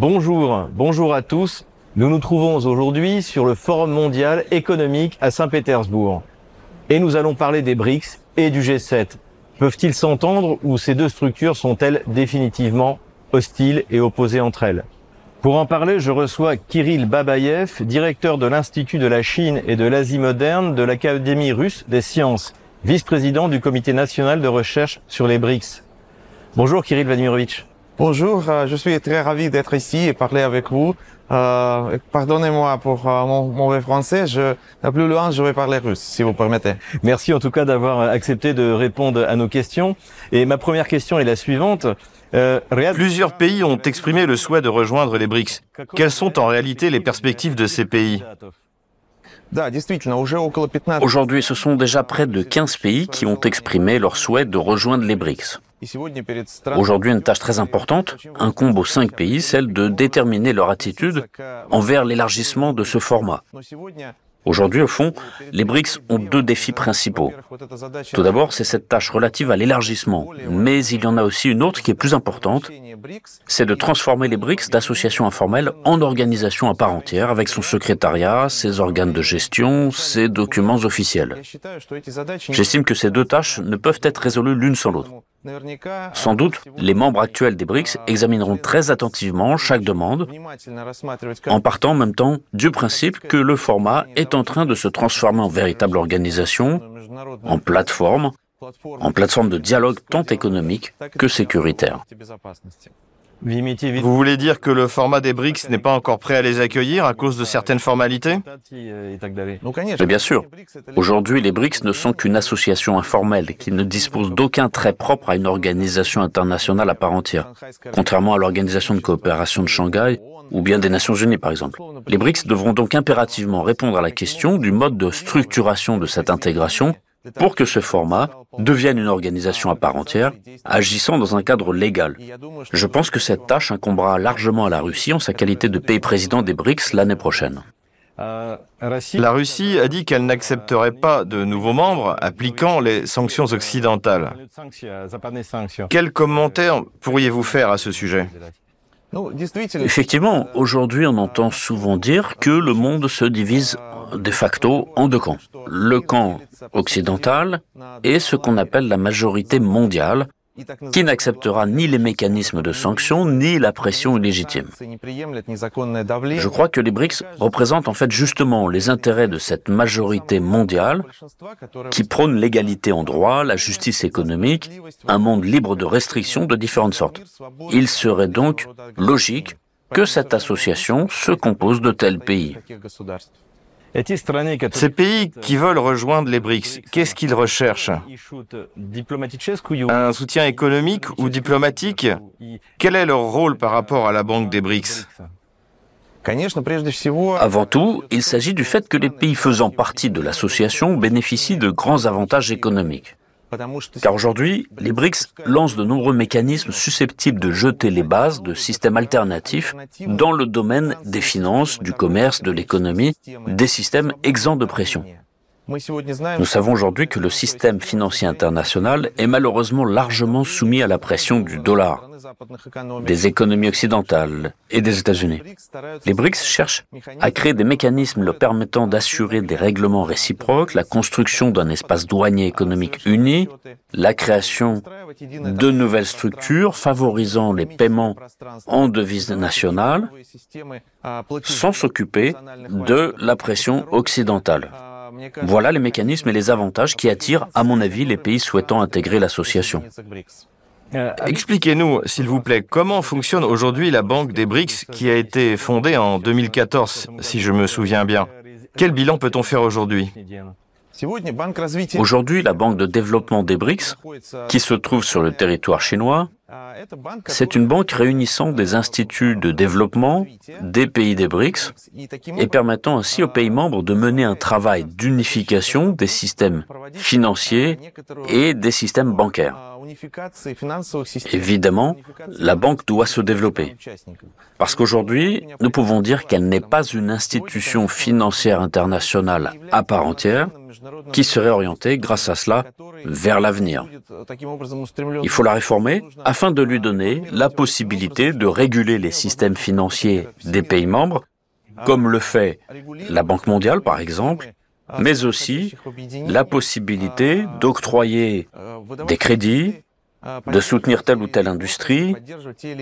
Bonjour, bonjour à tous. Nous nous trouvons aujourd'hui sur le Forum mondial économique à Saint-Pétersbourg. Et nous allons parler des BRICS et du G7. Peuvent-ils s'entendre ou ces deux structures sont-elles définitivement hostiles et opposées entre elles? Pour en parler, je reçois Kirill Babayev, directeur de l'Institut de la Chine et de l'Asie moderne de l'Académie russe des sciences, vice-président du Comité national de recherche sur les BRICS. Bonjour Kirill Vladimirovitch. Bonjour, euh, je suis très ravi d'être ici et parler avec vous. Euh, Pardonnez-moi pour euh, mon mauvais français, je, plus loin je vais parler russe, si vous permettez. Merci en tout cas d'avoir accepté de répondre à nos questions. Et ma première question est la suivante. Euh, Plusieurs pays ont exprimé le souhait de rejoindre les BRICS. Quelles sont en réalité les perspectives de ces pays Aujourd'hui, ce sont déjà près de 15 pays qui ont exprimé leur souhait de rejoindre les BRICS. Aujourd'hui, une tâche très importante incombe aux cinq pays, celle de déterminer leur attitude envers l'élargissement de ce format. Aujourd'hui, au fond, les BRICS ont deux défis principaux. Tout d'abord, c'est cette tâche relative à l'élargissement, mais il y en a aussi une autre qui est plus importante, c'est de transformer les BRICS d'associations informelles en organisations à part entière, avec son secrétariat, ses organes de gestion, ses documents officiels. J'estime que ces deux tâches ne peuvent être résolues l'une sans l'autre. Sans doute, les membres actuels des BRICS examineront très attentivement chaque demande, en partant en même temps du principe que le format est en train de se transformer en véritable organisation, en plateforme, en plateforme de dialogue tant économique que sécuritaire. Vous voulez dire que le format des BRICS n'est pas encore prêt à les accueillir à cause de certaines formalités Mais bien sûr. Aujourd'hui, les BRICS ne sont qu'une association informelle qui ne dispose d'aucun trait propre à une organisation internationale à part entière, contrairement à l'Organisation de coopération de Shanghai ou bien des Nations Unies par exemple. Les BRICS devront donc impérativement répondre à la question du mode de structuration de cette intégration pour que ce format devienne une organisation à part entière, agissant dans un cadre légal. Je pense que cette tâche incombera largement à la Russie en sa qualité de pays président des BRICS l'année prochaine. La Russie a dit qu'elle n'accepterait pas de nouveaux membres appliquant les sanctions occidentales. Quels commentaires pourriez-vous faire à ce sujet? Effectivement, aujourd'hui on entend souvent dire que le monde se divise de facto en deux camps. Le camp occidental et ce qu'on appelle la majorité mondiale, qui n'acceptera ni les mécanismes de sanctions ni la pression illégitime. Je crois que les BRICS représentent en fait justement les intérêts de cette majorité mondiale qui prône l'égalité en droit, la justice économique, un monde libre de restrictions de différentes sortes. Il serait donc logique que cette association se compose de tels pays. Ces pays qui veulent rejoindre les BRICS, qu'est-ce qu'ils recherchent? Un soutien économique ou diplomatique? Quel est leur rôle par rapport à la Banque des BRICS? Avant tout, il s'agit du fait que les pays faisant partie de l'association bénéficient de grands avantages économiques. Car aujourd'hui, les BRICS lancent de nombreux mécanismes susceptibles de jeter les bases de systèmes alternatifs dans le domaine des finances, du commerce, de l'économie, des systèmes exempts de pression. Nous savons aujourd'hui que le système financier international est malheureusement largement soumis à la pression du dollar, des économies occidentales et des États-Unis. Les BRICS cherchent à créer des mécanismes leur permettant d'assurer des règlements réciproques, la construction d'un espace douanier économique uni, la création de nouvelles structures favorisant les paiements en devises nationales, sans s'occuper de la pression occidentale. Voilà les mécanismes et les avantages qui attirent, à mon avis, les pays souhaitant intégrer l'association. Euh, expliquez-nous, s'il vous plaît, comment fonctionne aujourd'hui la Banque des BRICS qui a été fondée en 2014, si je me souviens bien. Quel bilan peut-on faire aujourd'hui? Aujourd'hui, la Banque de développement des BRICS, qui se trouve sur le territoire chinois, c'est une banque réunissant des instituts de développement des pays des BRICS et permettant ainsi aux pays membres de mener un travail d'unification des systèmes financiers et des systèmes bancaires. Évidemment, la banque doit se développer. Parce qu'aujourd'hui, nous pouvons dire qu'elle n'est pas une institution financière internationale à part entière, qui serait orientée, grâce à cela, vers l'avenir. Il faut la réformer afin de lui donner la possibilité de réguler les systèmes financiers des pays membres, comme le fait la Banque mondiale par exemple, mais aussi la possibilité d'octroyer des crédits, de soutenir telle ou telle industrie,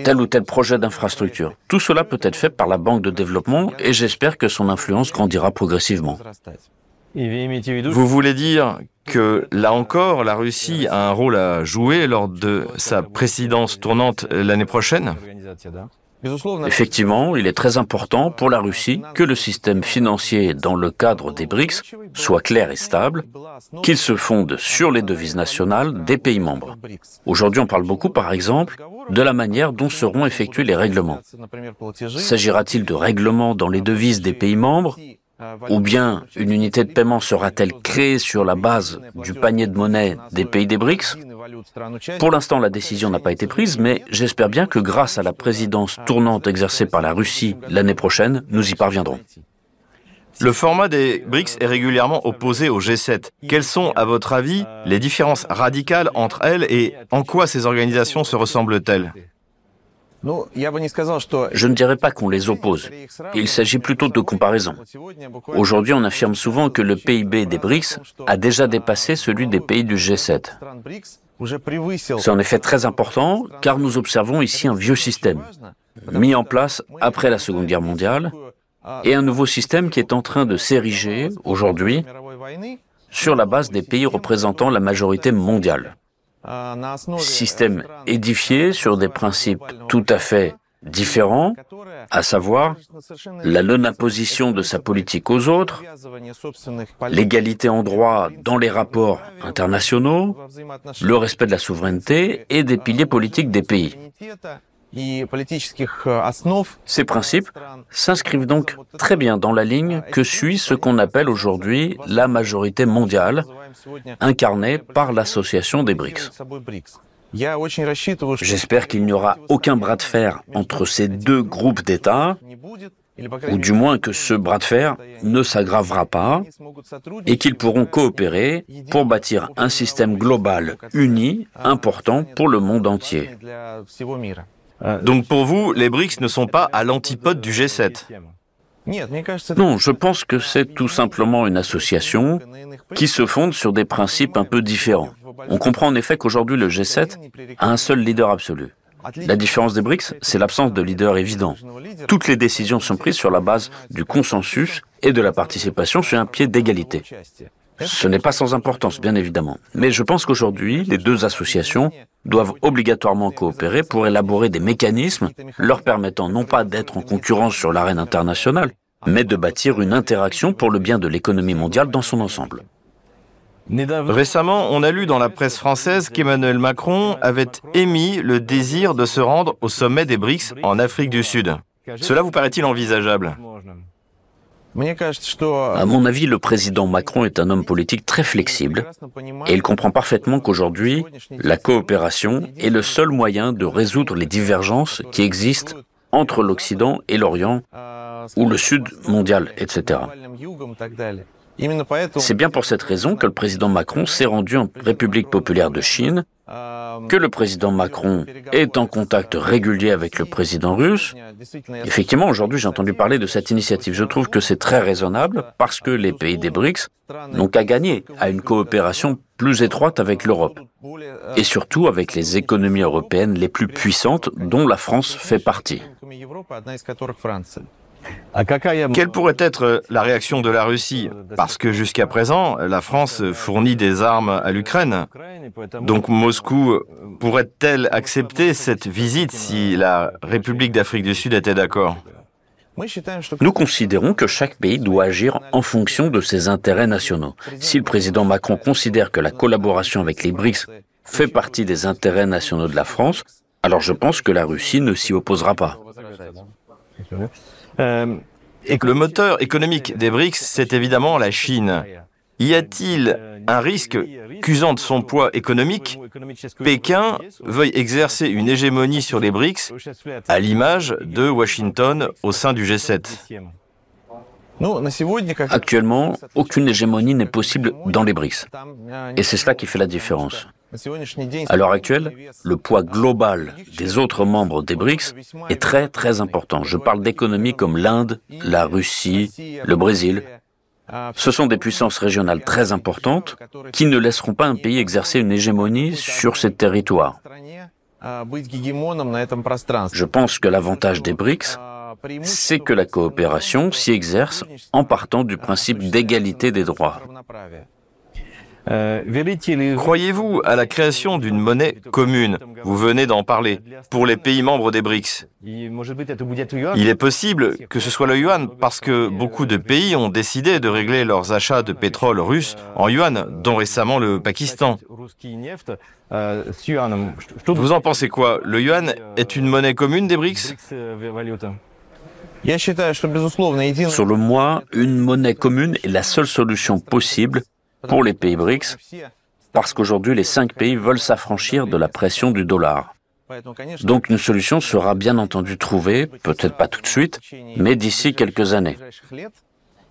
tel ou tel projet d'infrastructure. Tout cela peut être fait par la Banque de développement et j'espère que son influence grandira progressivement. Vous voulez dire que, là encore, la Russie a un rôle à jouer lors de sa présidence tournante l'année prochaine Effectivement, il est très important pour la Russie que le système financier dans le cadre des BRICS soit clair et stable, qu'il se fonde sur les devises nationales des pays membres. Aujourd'hui, on parle beaucoup, par exemple, de la manière dont seront effectués les règlements. S'agira-t-il de règlements dans les devises des pays membres ou bien une unité de paiement sera-t-elle créée sur la base du panier de monnaie des pays des BRICS Pour l'instant, la décision n'a pas été prise, mais j'espère bien que grâce à la présidence tournante exercée par la Russie l'année prochaine, nous y parviendrons. Le format des BRICS est régulièrement opposé au G7. Quelles sont, à votre avis, les différences radicales entre elles et en quoi ces organisations se ressemblent-elles? Je ne dirais pas qu'on les oppose. Il s'agit plutôt de comparaison. Aujourd'hui, on affirme souvent que le PIB des BRICS a déjà dépassé celui des pays du G7. C'est en effet très important car nous observons ici un vieux système, mis en place après la Seconde Guerre mondiale, et un nouveau système qui est en train de s'ériger aujourd'hui sur la base des pays représentant la majorité mondiale système édifié sur des principes tout à fait différents, à savoir la non-imposition de sa politique aux autres, l'égalité en droit dans les rapports internationaux, le respect de la souveraineté et des piliers politiques des pays. Ces principes s'inscrivent donc très bien dans la ligne que suit ce qu'on appelle aujourd'hui la majorité mondiale, incarnée par l'association des BRICS. J'espère qu'il n'y aura aucun bras de fer entre ces deux groupes d'États, ou du moins que ce bras de fer ne s'aggravera pas, et qu'ils pourront coopérer pour bâtir un système global uni, important pour le monde entier. Euh, Donc pour vous, les BRICS ne sont pas à l'antipode du G7 non, je pense que c'est tout simplement une association qui se fonde sur des principes un peu différents. On comprend en effet qu'aujourd'hui le G7 a un seul leader absolu. La différence des BRICS, c'est l'absence de leader évident. Toutes les décisions sont prises sur la base du consensus et de la participation sur un pied d'égalité. Ce n'est pas sans importance, bien évidemment. Mais je pense qu'aujourd'hui, les deux associations doivent obligatoirement coopérer pour élaborer des mécanismes leur permettant non pas d'être en concurrence sur l'arène internationale, mais de bâtir une interaction pour le bien de l'économie mondiale dans son ensemble. Récemment, on a lu dans la presse française qu'Emmanuel Macron avait émis le désir de se rendre au sommet des BRICS en Afrique du Sud. Cela vous paraît-il envisageable? À mon avis, le président Macron est un homme politique très flexible et il comprend parfaitement qu'aujourd'hui, la coopération est le seul moyen de résoudre les divergences qui existent entre l'Occident et l'Orient ou le Sud mondial, etc. C'est bien pour cette raison que le président Macron s'est rendu en République populaire de Chine que le président Macron est en contact régulier avec le président russe. Effectivement, aujourd'hui, j'ai entendu parler de cette initiative. Je trouve que c'est très raisonnable parce que les pays des BRICS n'ont qu'à gagner à une coopération plus étroite avec l'Europe et surtout avec les économies européennes les plus puissantes dont la France fait partie. Quelle pourrait être la réaction de la Russie? Parce que jusqu'à présent, la France fournit des armes à l'Ukraine. Donc Moscou pourrait-elle accepter cette visite si la République d'Afrique du Sud était d'accord? Nous considérons que chaque pays doit agir en fonction de ses intérêts nationaux. Si le président Macron considère que la collaboration avec les BRICS fait partie des intérêts nationaux de la France, alors je pense que la Russie ne s'y opposera pas. Euh, le moteur économique des BRICS, c'est évidemment la Chine. Y a-t-il un risque qu'usant de son poids économique, Pékin veuille exercer une hégémonie sur les BRICS à l'image de Washington au sein du G7 Actuellement, aucune hégémonie n'est possible dans les BRICS. Et c'est cela qui fait la différence. À l'heure actuelle, le poids global des autres membres des BRICS est très très important. Je parle d'économies comme l'Inde, la Russie, le Brésil. Ce sont des puissances régionales très importantes qui ne laisseront pas un pays exercer une hégémonie sur ces territoires. Je pense que l'avantage des BRICS, c'est que la coopération s'y exerce en partant du principe d'égalité des droits. Croyez-vous à la création d'une monnaie commune? Vous venez d'en parler, pour les pays membres des BRICS. Il est possible que ce soit le yuan parce que beaucoup de pays ont décidé de régler leurs achats de pétrole russe en yuan, dont récemment le Pakistan. Vous en pensez quoi? Le yuan est une monnaie commune des BRICS? Sur le moi, une monnaie commune est la seule solution possible pour les pays BRICS, parce qu'aujourd'hui les cinq pays veulent s'affranchir de la pression du dollar. Donc une solution sera bien entendu trouvée, peut-être pas tout de suite, mais d'ici quelques années.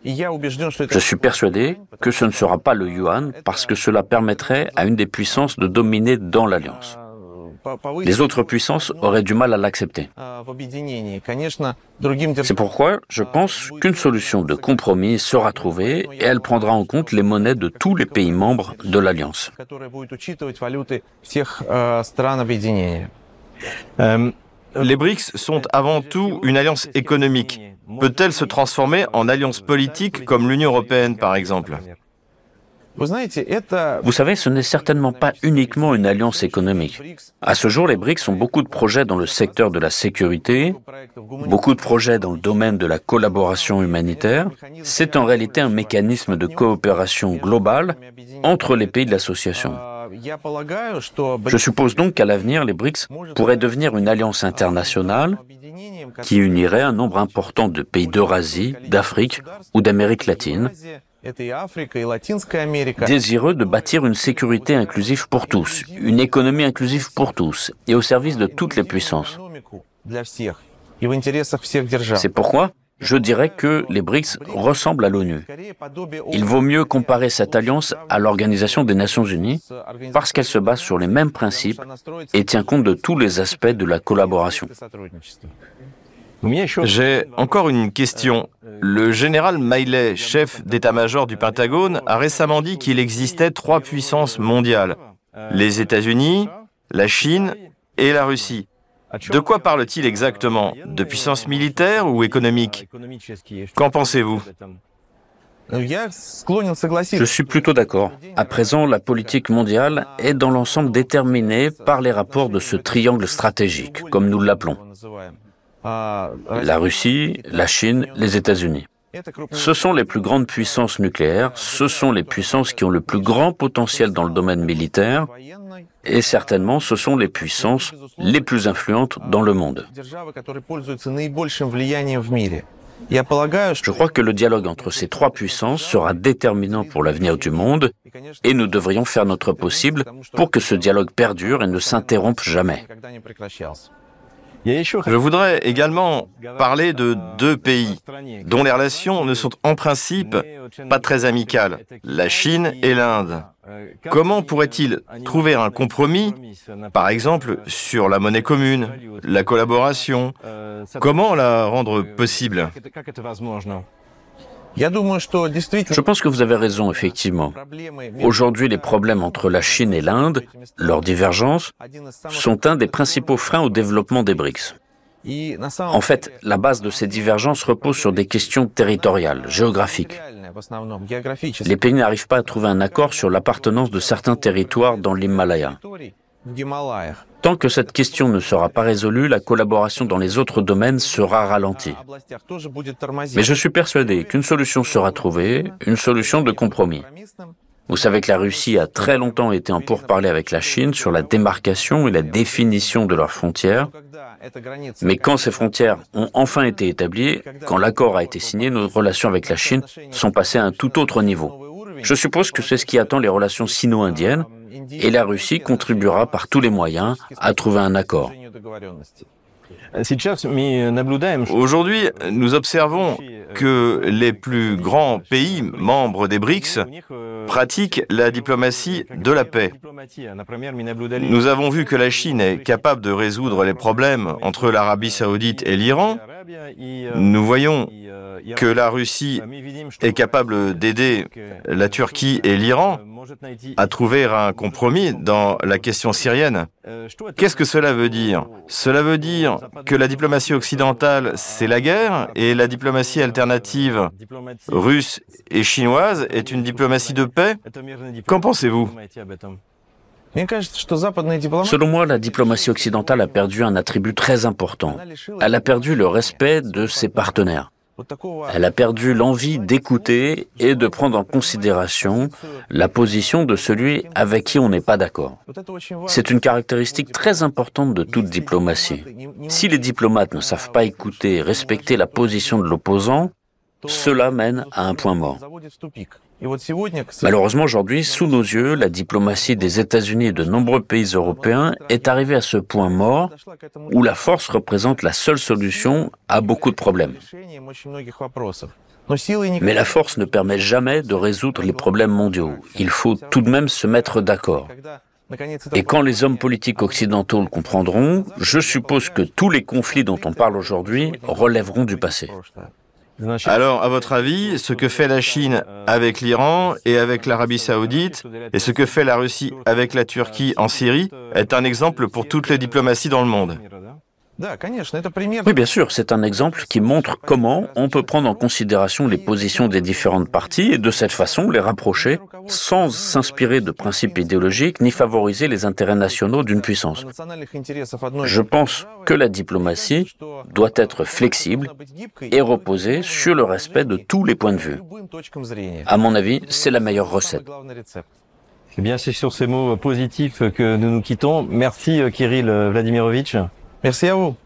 Je suis persuadé que ce ne sera pas le yuan parce que cela permettrait à une des puissances de dominer dans l'alliance. Les autres puissances auraient du mal à l'accepter. C'est pourquoi je pense qu'une solution de compromis sera trouvée et elle prendra en compte les monnaies de tous les pays membres de l'Alliance. Les BRICS sont avant tout une alliance économique. Peut-elle se transformer en alliance politique comme l'Union européenne par exemple? Vous savez, ce n'est certainement pas uniquement une alliance économique. À ce jour, les BRICS ont beaucoup de projets dans le secteur de la sécurité, beaucoup de projets dans le domaine de la collaboration humanitaire. C'est en réalité un mécanisme de coopération globale entre les pays de l'association. Je suppose donc qu'à l'avenir, les BRICS pourraient devenir une alliance internationale qui unirait un nombre important de pays d'Eurasie, d'Afrique ou d'Amérique latine désireux de bâtir une sécurité inclusive pour tous, une économie inclusive pour tous et au service de toutes les puissances. C'est pourquoi je dirais que les BRICS ressemblent à l'ONU. Il vaut mieux comparer cette alliance à l'Organisation des Nations Unies parce qu'elle se base sur les mêmes principes et tient compte de tous les aspects de la collaboration. J'ai encore une question. Le général Miley, chef d'état-major du Pentagone, a récemment dit qu'il existait trois puissances mondiales. Les États-Unis, la Chine et la Russie. De quoi parle-t-il exactement? De puissance militaire ou économique? Qu'en pensez-vous? Je suis plutôt d'accord. À présent, la politique mondiale est dans l'ensemble déterminée par les rapports de ce triangle stratégique, comme nous l'appelons la Russie, la Chine, les États-Unis. Ce sont les plus grandes puissances nucléaires, ce sont les puissances qui ont le plus grand potentiel dans le domaine militaire, et certainement ce sont les puissances les plus influentes dans le monde. Je crois que le dialogue entre ces trois puissances sera déterminant pour l'avenir du monde et nous devrions faire notre possible pour que ce dialogue perdure et ne s'interrompe jamais. Je voudrais également parler de deux pays dont les relations ne sont en principe pas très amicales, la Chine et l'Inde. Comment pourrait-il trouver un compromis, par exemple, sur la monnaie commune, la collaboration? Comment la rendre possible? Je pense que vous avez raison, effectivement. Aujourd'hui, les problèmes entre la Chine et l'Inde, leurs divergences, sont un des principaux freins au développement des BRICS. En fait, la base de ces divergences repose sur des questions territoriales, géographiques. Les pays n'arrivent pas à trouver un accord sur l'appartenance de certains territoires dans l'Himalaya. Tant que cette question ne sera pas résolue, la collaboration dans les autres domaines sera ralentie. Mais je suis persuadé qu'une solution sera trouvée, une solution de compromis. Vous savez que la Russie a très longtemps été en pourparlers avec la Chine sur la démarcation et la définition de leurs frontières. Mais quand ces frontières ont enfin été établies, quand l'accord a été signé, nos relations avec la Chine sont passées à un tout autre niveau. Je suppose que c'est ce qui attend les relations sino-indiennes et la Russie contribuera par tous les moyens à trouver un accord. Aujourd'hui, nous observons que les plus grands pays membres des BRICS pratiquent la diplomatie de la paix. Nous avons vu que la Chine est capable de résoudre les problèmes entre l'Arabie saoudite et l'Iran. Nous voyons que la Russie est capable d'aider la Turquie et l'Iran à trouver un compromis dans la question syrienne. Qu'est-ce que cela veut dire Cela veut dire que la diplomatie occidentale, c'est la guerre, et la diplomatie alternative russe et chinoise est une diplomatie de paix. Qu'en pensez-vous Selon moi, la diplomatie occidentale a perdu un attribut très important. Elle a perdu le respect de ses partenaires. Elle a perdu l'envie d'écouter et de prendre en considération la position de celui avec qui on n'est pas d'accord. C'est une caractéristique très importante de toute diplomatie. Si les diplomates ne savent pas écouter et respecter la position de l'opposant, cela mène à un point mort. Malheureusement, aujourd'hui, sous nos yeux, la diplomatie des États-Unis et de nombreux pays européens est arrivée à ce point mort où la force représente la seule solution à beaucoup de problèmes. Mais la force ne permet jamais de résoudre les problèmes mondiaux. Il faut tout de même se mettre d'accord. Et quand les hommes politiques occidentaux le comprendront, je suppose que tous les conflits dont on parle aujourd'hui relèveront du passé. Alors, à votre avis, ce que fait la Chine avec l'Iran et avec l'Arabie saoudite, et ce que fait la Russie avec la Turquie en Syrie, est un exemple pour toutes les diplomaties dans le monde oui, bien sûr, c'est un exemple qui montre comment on peut prendre en considération les positions des différentes parties et de cette façon les rapprocher sans s'inspirer de principes idéologiques ni favoriser les intérêts nationaux d'une puissance. Je pense que la diplomatie doit être flexible et reposer sur le respect de tous les points de vue. À mon avis, c'est la meilleure recette. Eh bien, c'est sur ces mots positifs que nous nous quittons. Merci Kirill Vladimirovitch. Merci à vous.